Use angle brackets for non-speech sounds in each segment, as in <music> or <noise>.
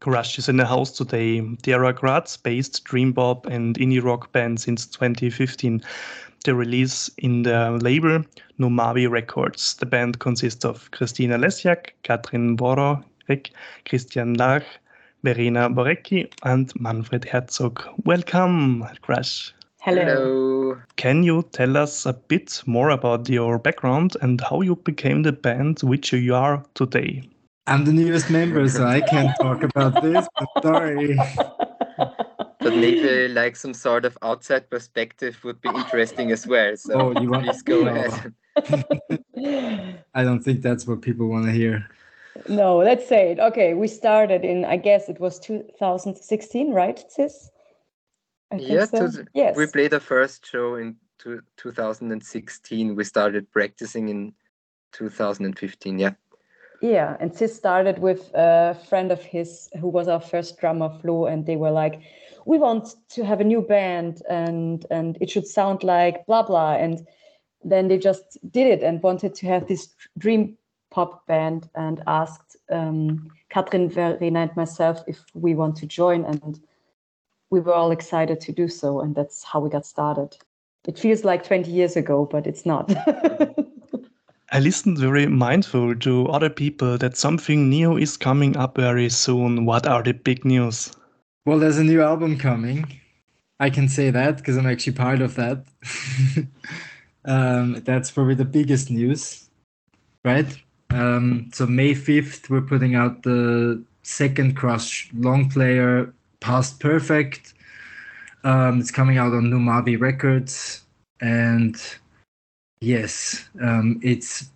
Crush is in the house today. They are a Graz-based dream pop and indie rock band since 2015. They release in the label Numavi Records. The band consists of Christina Lesjak, Katrin Borek, Christian Lach, Verena Borecki, and Manfred Herzog. Welcome, Crush. Hello. Hello. Can you tell us a bit more about your background and how you became the band which you are today? I'm the newest member, so I can't <laughs> talk about this, but sorry. But maybe like some sort of outside perspective would be interesting as well. So Oh, you want- please go No. ahead. <laughs> I don't think that's what people want to hear. no, let's say it. Okay, we started in, I guess it was 2016, right, Sis? I Yeah, so. to- yes. We played our first show in two, 2016. We started practicing in 2015. Yeah. Yeah, and Sis started with a friend of his who was our first drummer, Flo, and they were like, "We want to have a new band, and and it should sound like blah blah." And then they just did it and wanted to have this dream pop band, and asked um, Katrin, Verena, and myself if we want to join, and we were all excited to do so, and that's how we got started. It feels like 20 years ago, but it's not. <laughs> I listened very mindful to other people that something new is coming up very soon. What are the big news? Well, there's a new album coming. I can say that because I'm actually part of that. <laughs> um, that's probably the biggest news, right? Um, so May 5th, we're putting out the second Crush long player, Past Perfect. Um, it's coming out on Numavi Records, and yes, um, it's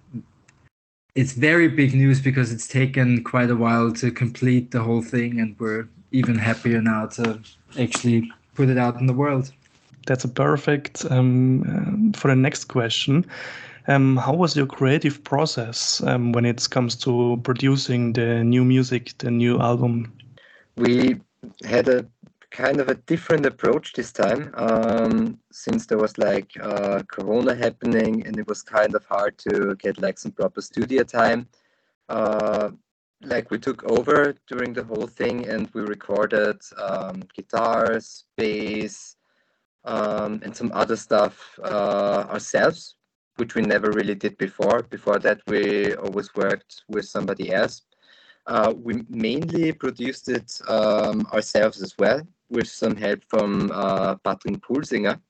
it's very big news because it's taken quite a while to complete the whole thing, and we're even happier now to actually put it out in the world. That's a perfect um, um, for the next question. Um, how was your creative process um, when it comes to producing the new music, the new album? we had a kind of a different approach this time um, since there was like uh, corona happening and it was kind of hard to get like some proper studio time. Uh, like we took over during the whole thing and we recorded um, guitars bass um, and some other stuff uh, ourselves which we never really did before. Before that we always worked with somebody else uh, we mainly produced it um, ourselves as well, with some help from uh, Patrick Pulsinger,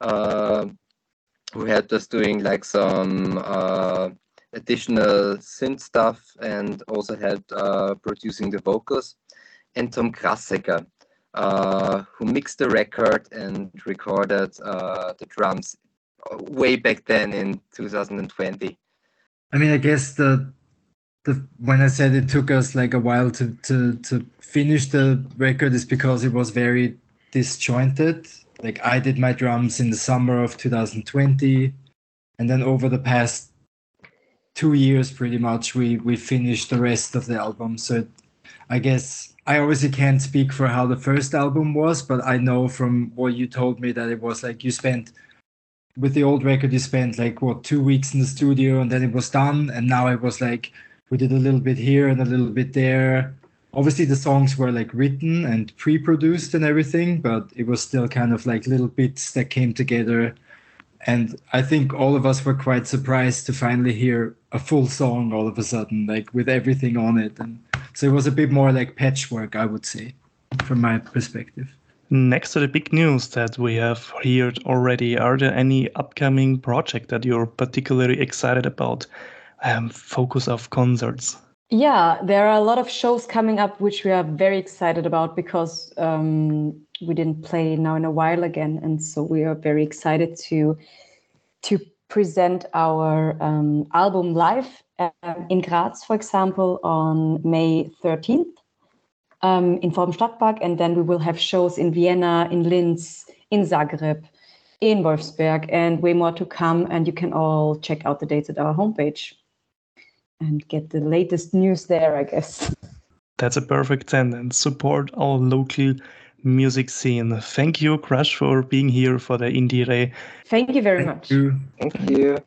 uh, who helped us doing like some uh, additional synth stuff and also helped uh, producing the vocals, and Tom Krassecker, uh, who mixed the record and recorded uh, the drums way back then in 2020. I mean, I guess the the when I said it took us like a while to to to finish the record is because it was very disjointed. Like I did my drums in the summer of 2020, and then over the past two years, pretty much, we we finished the rest of the album. So I guess I obviously can't speak for how the first album was, but I know from what you told me that it was like you spent with the old record you spent like what two weeks in the studio and then it was done and now it was like we did a little bit here and a little bit there. Obviously the songs were like written and pre-produced and everything but it was still kind of like little bits that came together. And i think all of us were quite surprised to finally hear a full song all of a sudden like with everything on it. And so it was a bit more like patchwork i would say from my perspective. Next to the big news that we have heard already, are there any upcoming project that you're particularly excited about? Um, focus of concerts. Yeah, there are a lot of shows coming up which we are very excited about because um, we didn't play now in a while again, and so we are very excited to to present our um, album live um, in Graz, for example, on May 13th um, in Forum Stadtpark, and then we will have shows in Vienna, in Linz, in Zagreb, in Wolfsburg, and way more to come. And you can all check out the dates at our homepage and get the latest news there, I guess. That's a perfect sentence. Support our local music scene. Thank you, Crush, for being here for the IndieRE. Thank you very Thank much. you. Thank you.